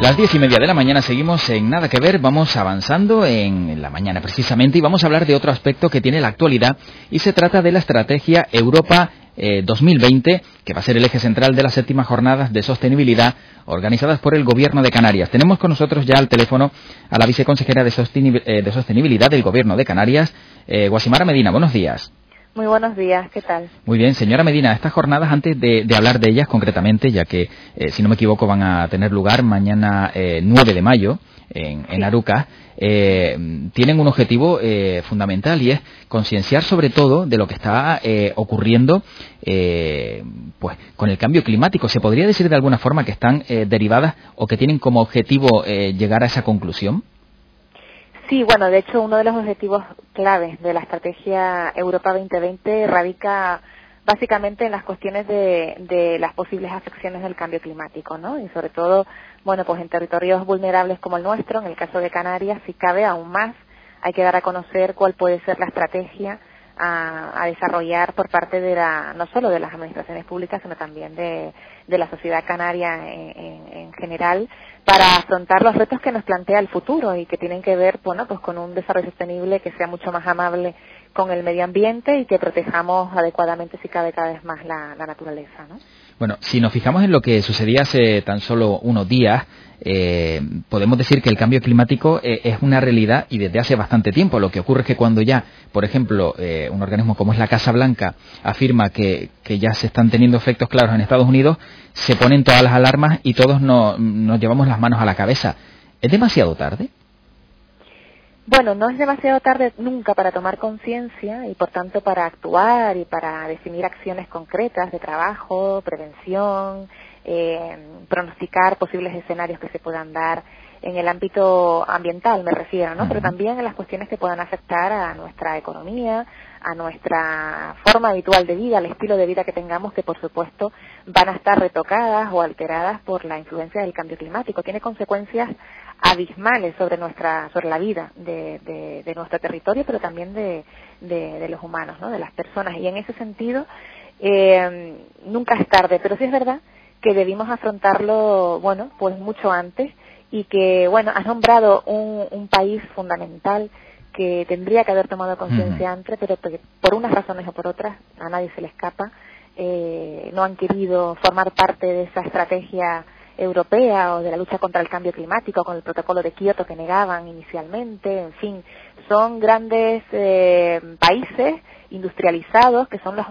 Las diez y media de la mañana seguimos en Nada que Ver, vamos avanzando en la mañana precisamente y vamos a hablar de otro aspecto que tiene la actualidad y se trata de la estrategia Europa 2020, eh, que va a ser el eje central de las séptimas jornadas de sostenibilidad organizadas por el Gobierno de Canarias. Tenemos con nosotros ya al teléfono a la viceconsejera de, eh, Sostenibilidad del Gobierno de Canarias, eh, Guasimara Medina. Buenos días. Muy buenos días, ¿qué tal? Muy bien, señora Medina, estas jornadas, antes de, hablar de ellas concretamente, ya que, eh, si no me equivoco, van a tener lugar mañana eh, 9 de mayo en, en Aruca, eh, tienen un objetivo eh, fundamental y es concienciar sobre todo de lo que está ocurriendo pues, con el cambio climático. ¿Se podría decir de alguna forma que están derivadas o que tienen como objetivo llegar a esa conclusión? Sí, bueno, de hecho uno de los objetivos claves de la estrategia Europa 2020 radica básicamente en las cuestiones de, las posibles afecciones del cambio climático, ¿no? Y sobre todo, bueno, pues en territorios vulnerables como el nuestro, en el caso de Canarias, si cabe aún más, hay que dar a conocer cuál puede ser la estrategia a, desarrollar por parte de la, no solo de las administraciones públicas, sino también de, la sociedad canaria en general, para afrontar los retos que nos plantea el futuro y que tienen que ver bueno pues con un desarrollo sostenible que sea mucho más amable con el medio ambiente y que protejamos adecuadamente si cabe cada vez más la, naturaleza ¿no? Bueno, si nos fijamos en lo que sucedía hace tan solo unos días, eh, podemos decir que el cambio climático eh, es una realidad y desde hace bastante tiempo. Lo que ocurre es que cuando ya, por ejemplo, eh, un organismo como es la Casa Blanca afirma que, ya se están teniendo efectos claros en Estados Unidos, se ponen todas las alarmas y todos nos llevamos las manos a la cabeza. ¿Es demasiado tarde? Bueno, no es demasiado tarde nunca para tomar conciencia y por tanto para actuar y para definir acciones concretas de trabajo, prevención, eh, pronosticar posibles escenarios que se puedan dar en el ámbito ambiental, me refiero, ¿no? Pero también en las cuestiones que puedan afectar a nuestra economía, a nuestra forma habitual de vida, al estilo de vida que tengamos, que por supuesto van a estar retocadas o alteradas por la influencia del cambio climático. Tiene consecuencias abismales sobre nuestra sobre la vida de, de, nuestro territorio pero también de, de, los humanos ¿no? de las personas. Y en ese sentido eh, nunca es tarde pero sí es verdad que debimos afrontarlo bueno pues mucho antes y que bueno has nombrado un, un país fundamental que tendría que haber tomado conciencia antes pero por unas razones o por otras a nadie se le escapa. Eh, no han querido formar parte de esa estrategia europea o de la lucha contra el cambio climático con el protocolo de Kioto que negaban inicialmente, en fin, son grandes eh, países industrializados que son los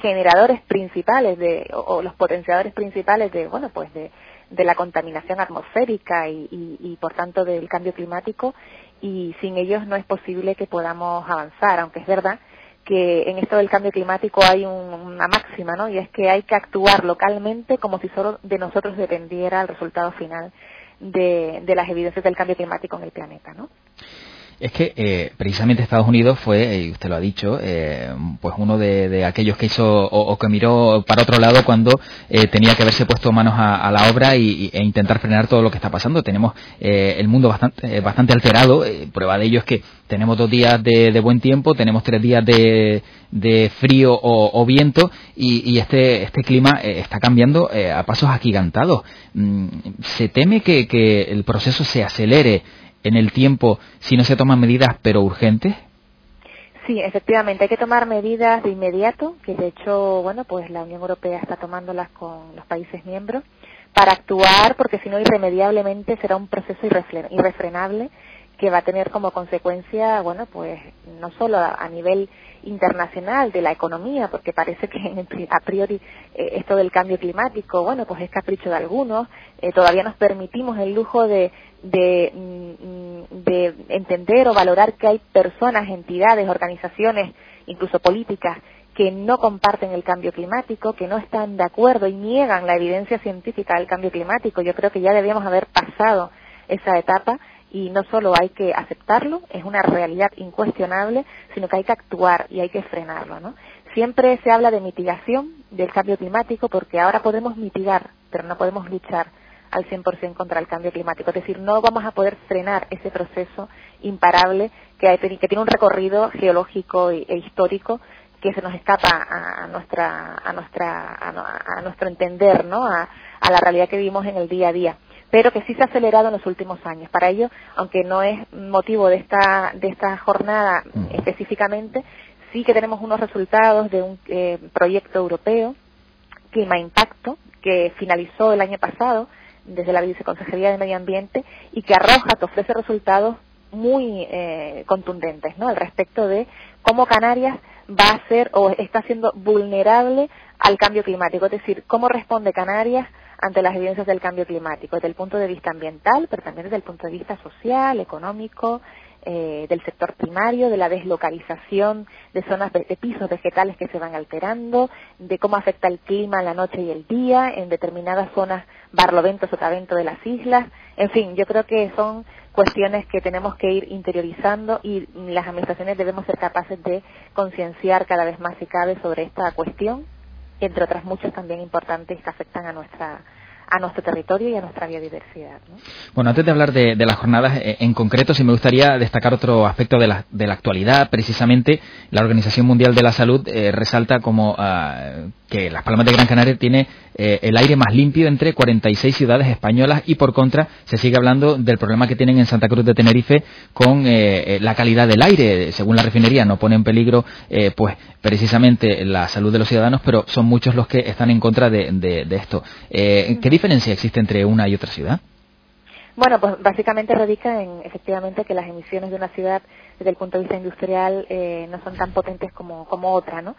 generadores principales de o, los potenciadores principales de bueno pues de, de la contaminación atmosférica y, y, por tanto del cambio climático y sin ellos no es posible que podamos avanzar aunque es verdad que en esto del cambio climático hay una máxima, ¿no? Y es que hay que actuar localmente como si solo de nosotros dependiera el resultado final de, de las evidencias del cambio climático en el planeta, ¿no? Es que eh, precisamente Estados Unidos fue, y usted lo ha dicho, eh, pues uno de, aquellos que hizo o, que miró para otro lado cuando eh, tenía que haberse puesto manos a, la obra y, e intentar frenar todo lo que está pasando. Tenemos el mundo bastante, bastante alterado. prueba de ello es que tenemos dos días de, buen tiempo, tenemos tres días de, frío o, viento y, este, este clima está cambiando a pasos agigantados. Mm, ¿Se teme que el proceso se acelere? En el tiempo si no se toman medidas pero urgentes? Sí, efectivamente, hay que tomar medidas de inmediato, que de hecho, bueno, pues la Unión Europea está tomándolas con los países miembros, para actuar, porque si no, irremediablemente será un proceso irrefrenable que va a tener como consecuencia, bueno, pues no solo a, nivel internacional de la economía, porque parece que a priori eh, esto del cambio climático, bueno, pues es capricho de algunos, eh, todavía nos permitimos el lujo de, de, mm, de entender o valorar que hay personas, entidades, organizaciones, incluso políticas, que no comparten el cambio climático, que no están de acuerdo y niegan la evidencia científica del cambio climático. Yo creo que ya debíamos haber pasado esa etapa y no solo hay que aceptarlo, es una realidad incuestionable, sino que hay que actuar y hay que frenarlo, ¿no? Siempre se habla de mitigación del cambio climático porque ahora podemos mitigar, pero no podemos luchar al 100% contra el cambio climático. Es decir, no vamos a poder frenar ese proceso imparable que, que tiene un recorrido geológico e histórico que se nos escapa a nuestra a nuestra a, nuestro entender no a, la realidad que vivimos en el día a día pero que sí se ha acelerado en los últimos años para ello aunque no es motivo de esta de esta jornada mm. específicamente sí que tenemos unos resultados de un eh, proyecto europeo Clima Impacto que finalizó el año pasado desde la Viceconsejería de Medio Ambiente y que arroja, que ofrece resultados muy eh, contundentes ¿no? al respecto de cómo Canarias va a ser o está siendo vulnerable al cambio climático, es decir, cómo responde Canarias ante las evidencias del cambio climático, desde el punto de vista ambiental, pero también desde el punto de vista social, económico, eh, del sector primario, de la deslocalización de zonas de, pisos vegetales que se van alterando, de cómo afecta el clima la noche y el día en determinadas zonas barlovento, sotavento de las islas. En fin, yo creo que son cuestiones que tenemos que ir interiorizando y las administraciones debemos ser capaces de concienciar cada vez más si cabe sobre esta cuestión, entre otras muchas también importantes que afectan a nuestra a nuestro territorio y a nuestra biodiversidad. Bueno, antes de hablar de, las jornadas eh, en concreto, sí me gustaría destacar otro aspecto de la, de la actualidad. Precisamente, la Organización Mundial de la Salud eh, resalta como ah, que Las Palmas de Gran Canaria tiene eh, el aire más limpio entre 46 ciudades españolas y por contra se sigue hablando del problema que tienen en Santa Cruz de Tenerife con la calidad del aire. Según la refinería no pone en peligro pues precisamente la salud de los ciudadanos, pero son muchos los que están en contra de, esto. ¿Qué diferencia existe entre una y otra ciudad? Bueno, pues básicamente radica en efectivamente que las emisiones de una ciudad desde el punto de vista industrial eh, no son tan potentes como, como otra, ¿no?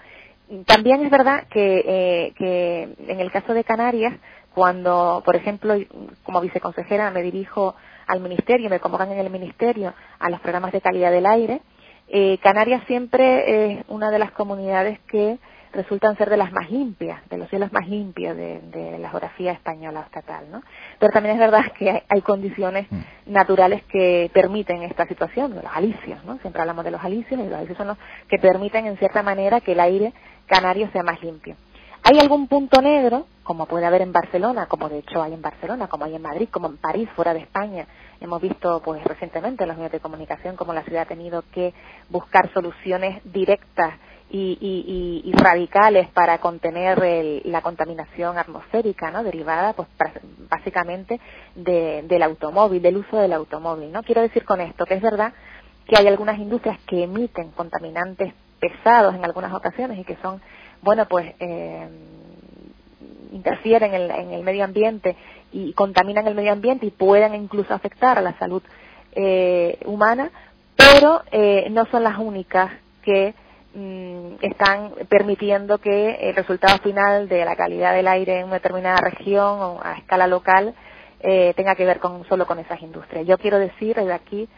También es verdad que, eh, que en el caso de Canarias, cuando, por ejemplo, como viceconsejera me dirijo al ministerio, me convocan en el ministerio a los programas de calidad del aire, eh, Canarias siempre es una de las comunidades que resultan ser de las más limpias, de los cielos más limpios de, la geografía española estatal, ¿no? Pero también es verdad que hay, condiciones mm. naturales que permiten esta situación, de los alisios, ¿no? Siempre hablamos de los alisios y los alisios son los que permiten en cierta manera que el aire canario sea más limpio. ¿Hay algún punto negro, como puede haber en Barcelona, como de hecho hay en Barcelona, como hay en Madrid, como en París, fuera de España? Hemos visto pues recientemente en los medios de comunicación cómo la ciudad ha tenido que buscar soluciones directas y, radicales para contener la contaminación atmosférica ¿no? derivada pues básicamente del automóvil, del uso del automóvil. ¿no? Quiero decir con esto que es verdad que hay algunas industrias que emiten contaminantes pesados en algunas ocasiones y que son, bueno, pues eh, interfieren en el, medio ambiente y contaminan el medio ambiente y pueden incluso afectar a la salud eh, humana, pero eh, no son las únicas que Mm, están permitiendo que el resultado final de la calidad del aire en una determinada región o a escala local eh, tenga que ver con, solo con esas industrias. Yo quiero decir desde aquí,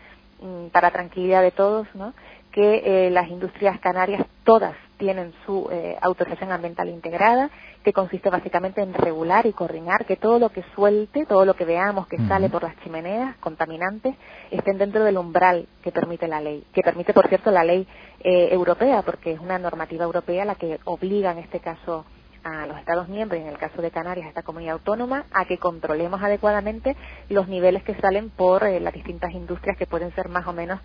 mm, para tranquilidad de todos, ¿no? que eh, las industrias canarias todas tienen su eh, autorización ambiental integrada, que consiste básicamente en regular y coordinar que todo lo que suelte, todo lo que veamos que sale por las chimeneas contaminantes, estén dentro del umbral que permite la ley, que permite, por cierto, la ley eh, europea, porque es una normativa europea la que obliga en este caso a los Estados miembros y en el caso de Canarias a esta comunidad autónoma a que controlemos adecuadamente los niveles que salen por eh, las distintas industrias que pueden ser más o menos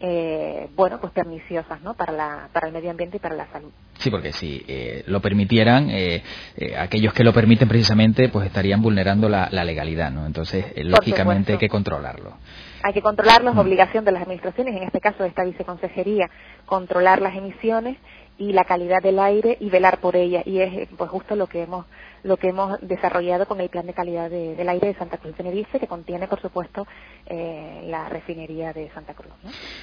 eh, bueno, pues perniciosas, ¿no? Para, la, para el medio ambiente y para la salud. Sí, porque si eh, lo permitieran, eh, eh, aquellos que lo permiten precisamente, pues estarían vulnerando la, legalidad, ¿no? Entonces, lógicamente hay que controlarlo. Hay que controlarlo, es mm. obligación de las administraciones, en este caso de esta viceconsejería, controlar las emisiones y la calidad del aire y velar por ella. Y es pues justo lo que hemos lo que hemos desarrollado con el plan de calidad del aire de Santa Cruz de Tenerife, que contiene, por supuesto, eh, la refinería de Santa Cruz.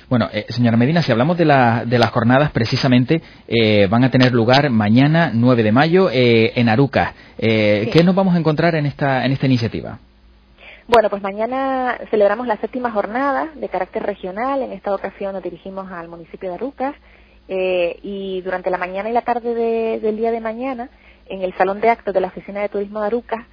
Bueno, eh, señora Medina, si hablamos de, la, de las jornadas, precisamente eh, van a tener lugar mañana, 9 de mayo, en Aruca. ¿Qué nos vamos a encontrar en esta, en esta iniciativa? Bueno, pues mañana celebramos la séptima jornada de carácter regional. En esta ocasión nos dirigimos al municipio de Arucas eh, y durante la mañana y la tarde del día de mañana, en el salón de actos de la Oficina de Turismo de Arucas,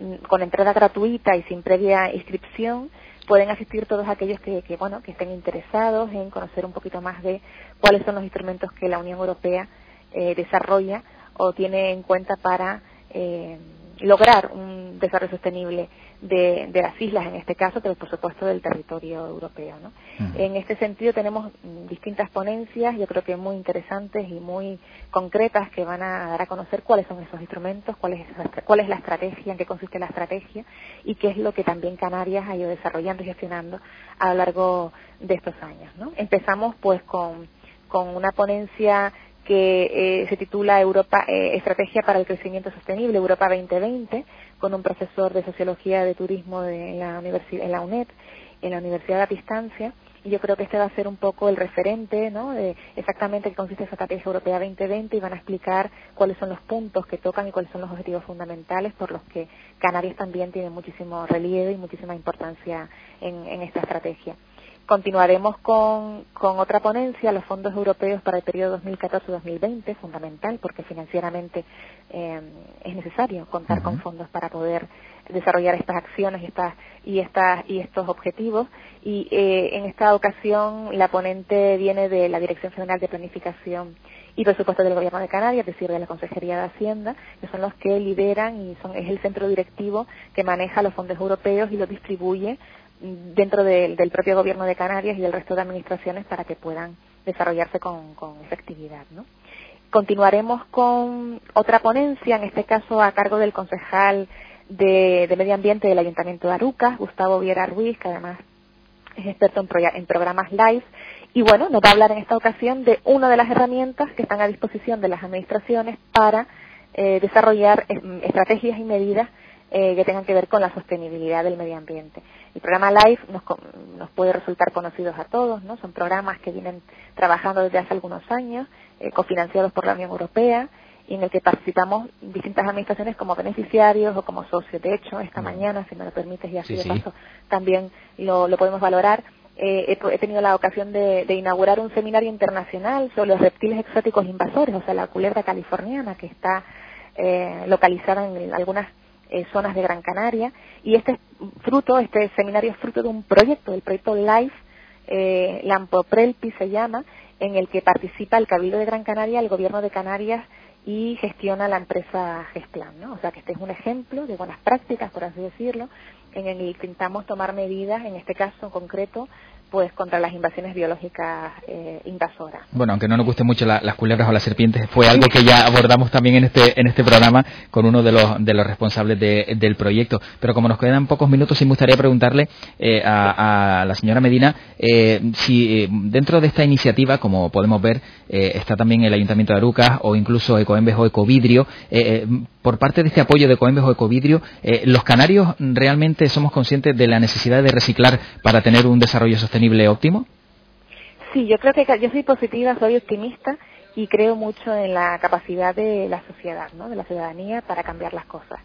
mm, con entrada gratuita y sin previa inscripción, pueden asistir todos aquellos que, bueno, que estén interesados en conocer un poquito más de cuáles son los instrumentos que la Unión Europea eh, desarrolla o tiene en cuenta para eh, lograr un desarrollo sostenible de, las islas, en este caso, pero por supuesto del territorio europeo. ¿no? En este sentido tenemos distintas ponencias, yo creo que muy interesantes y muy concretas que van a dar a conocer cuáles son esos instrumentos, cuál es, cuál es la estrategia, en qué consiste la estrategia y qué es lo que también Canarias ha ido desarrollando y gestionando a lo largo de estos años. ¿no? Empezamos pues con, con una ponencia que eh, se titula Europa eh, Estrategia para el Crecimiento Sostenible, Europa 2020, con un profesor de Sociología de Turismo de, en, la en la UNED, en la Universidad de Distancia. Y yo creo que este va a ser un poco el referente, ¿no? De exactamente qué consiste esa Estrategia Europea 2020 y van a explicar cuáles son los puntos que tocan y cuáles son los objetivos fundamentales por los que Canarias también tiene muchísimo relieve y muchísima importancia en esta estrategia. Continuaremos con, otra ponencia, los fondos europeos para el periodo 2014-2020, fundamental porque financieramente eh, es necesario contar con fondos para poder desarrollar estas acciones y, estas, y, estas, y estos objetivos. Y eh, en esta ocasión la ponente viene de la Dirección General de Planificación y Presupuesto del Gobierno de Canarias, es decir, de la Consejería de Hacienda, que son los que lideran y son, es el centro directivo que maneja los fondos europeos y los distribuye dentro del propio gobierno de Canarias y del resto de administraciones para que puedan desarrollarse con, efectividad. ¿no? Continuaremos con otra ponencia, en este caso a cargo del concejal de, Medio Ambiente del Ayuntamiento de Arucas, Gustavo Viera Ruiz, que además es experto en, programas live. Y bueno, nos va a hablar en esta ocasión de una de las herramientas que están a disposición de las administraciones para eh, desarrollar estrategias y medidas eh, que tengan que ver con la sostenibilidad del medio ambiente. El programa LIFE nos, nos puede resultar conocidos a todos, ¿no? Son programas que vienen trabajando desde hace algunos años, eh, cofinanciados por la Unión Europea, y en el que participamos distintas administraciones como beneficiarios o como socios. De hecho, esta mañana, si me lo permites, y así de paso también lo, podemos valorar, eh, he, tenido la ocasión de, inaugurar un seminario internacional sobre los reptiles exóticos invasores, o sea, la culebra californiana, que está eh, localizada en algunas eh, zonas de Gran Canaria y este fruto, este seminario es fruto de un proyecto, del proyecto LIFE, eh, Lampoprelpi se llama, en el que participa el Cabildo de Gran Canaria, el Gobierno de Canarias y gestiona la empresa Gesplan, ¿no? O sea que este es un ejemplo de buenas prácticas, por así decirlo, en el que intentamos tomar medidas, en este caso en concreto, pues contra las invasiones biológicas eh, invasoras. Bueno, aunque no nos guste mucho las culebras o las serpientes, fue algo que ya abordamos también en este en este programa con uno de los de los responsables del proyecto. Pero como nos quedan pocos minutos, sí me gustaría preguntarle eh, a, la señora Medina eh, si dentro de esta iniciativa, como podemos ver, está también el Ayuntamiento de Arucas o incluso Ecoembes o Ecovidrio. Por parte de este apoyo de Ecoembes o Ecovidrio, los canarios realmente somos conscientes de la necesidad de reciclar para tener un desarrollo sostenible óptimo? Sí, yo creo que yo soy positiva, soy optimista y creo mucho en la capacidad de la sociedad, ¿no? de la ciudadanía para cambiar las cosas.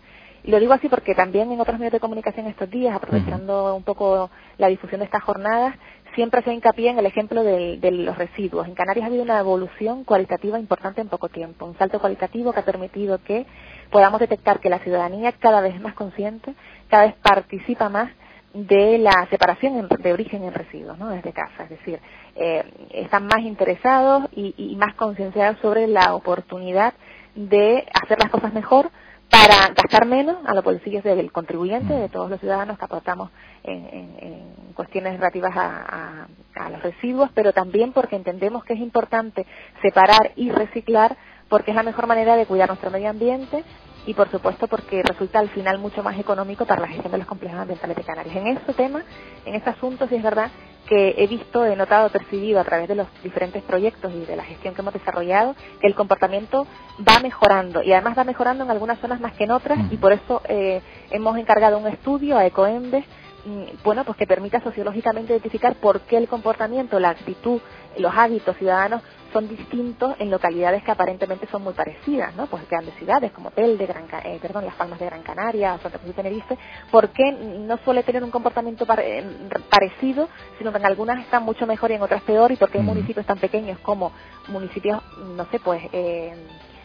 Y lo digo así porque también en otros medios de comunicación estos días, aprovechando un poco la difusión de estas jornadas, siempre se hincapié en el ejemplo de, de, los residuos. En Canarias ha habido una evolución cualitativa importante en poco tiempo, un salto cualitativo que ha permitido que podamos detectar que la ciudadanía cada vez es más consciente, cada vez participa más de la separación de origen en residuos, ¿no? Desde casa, es decir, eh, están más interesados y, más concienciados sobre la oportunidad de hacer las cosas mejor para gastar menos a los bolsillos del contribuyente, de todos los ciudadanos que aportamos en, cuestiones relativas a, a, los residuos, pero también porque entendemos que es importante separar y reciclar porque es la mejor manera de cuidar nuestro medio ambiente, y por supuesto porque resulta al final mucho más económico para la gestión de los complejos ambientales de Canarias. En este tema, en este asunto, sí es verdad que he visto, he notado, percibido a través de los diferentes proyectos y de la gestión que hemos desarrollado, que el comportamiento va mejorando y además va mejorando en algunas zonas más que en otras y por eso eh, hemos encargado un estudio a Ecoembes mm, bueno, pues que permita sociológicamente identificar por qué el comportamiento, la actitud, los hábitos ciudadanos son distintos en localidades que aparentemente son muy parecidas, ¿no? Pues grandes ciudades como Telde, Gran, eh, perdón, Las Palmas de Gran Canaria, Santa Cruz de Tenerife, ¿por qué no suele tener un comportamiento eh, parecido, sino que en algunas están mucho mejor y en otras peor? ¿Y por qué en municipios tan pequeños como municipios, no sé, pues... Eh,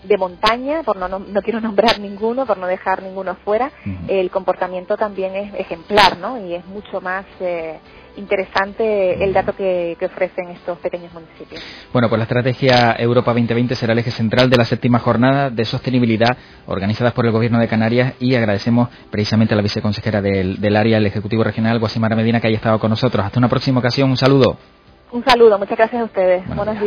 de montaña, por no, no, quiero nombrar ninguno, por no dejar ninguno fuera, el comportamiento también es ejemplar, ¿no? Y es mucho más eh, interesante el dato que, ofrecen estos pequeños municipios. Bueno, pues la estrategia Europa 2020 será el eje central de la séptima jornada de sostenibilidad organizada por el Gobierno de Canarias y agradecemos precisamente a la viceconsejera del, del área, el Ejecutivo Regional, Guasimara Medina, que haya estado con nosotros. Hasta una próxima ocasión. Un saludo. Un saludo. Muchas gracias a ustedes. Buenos días.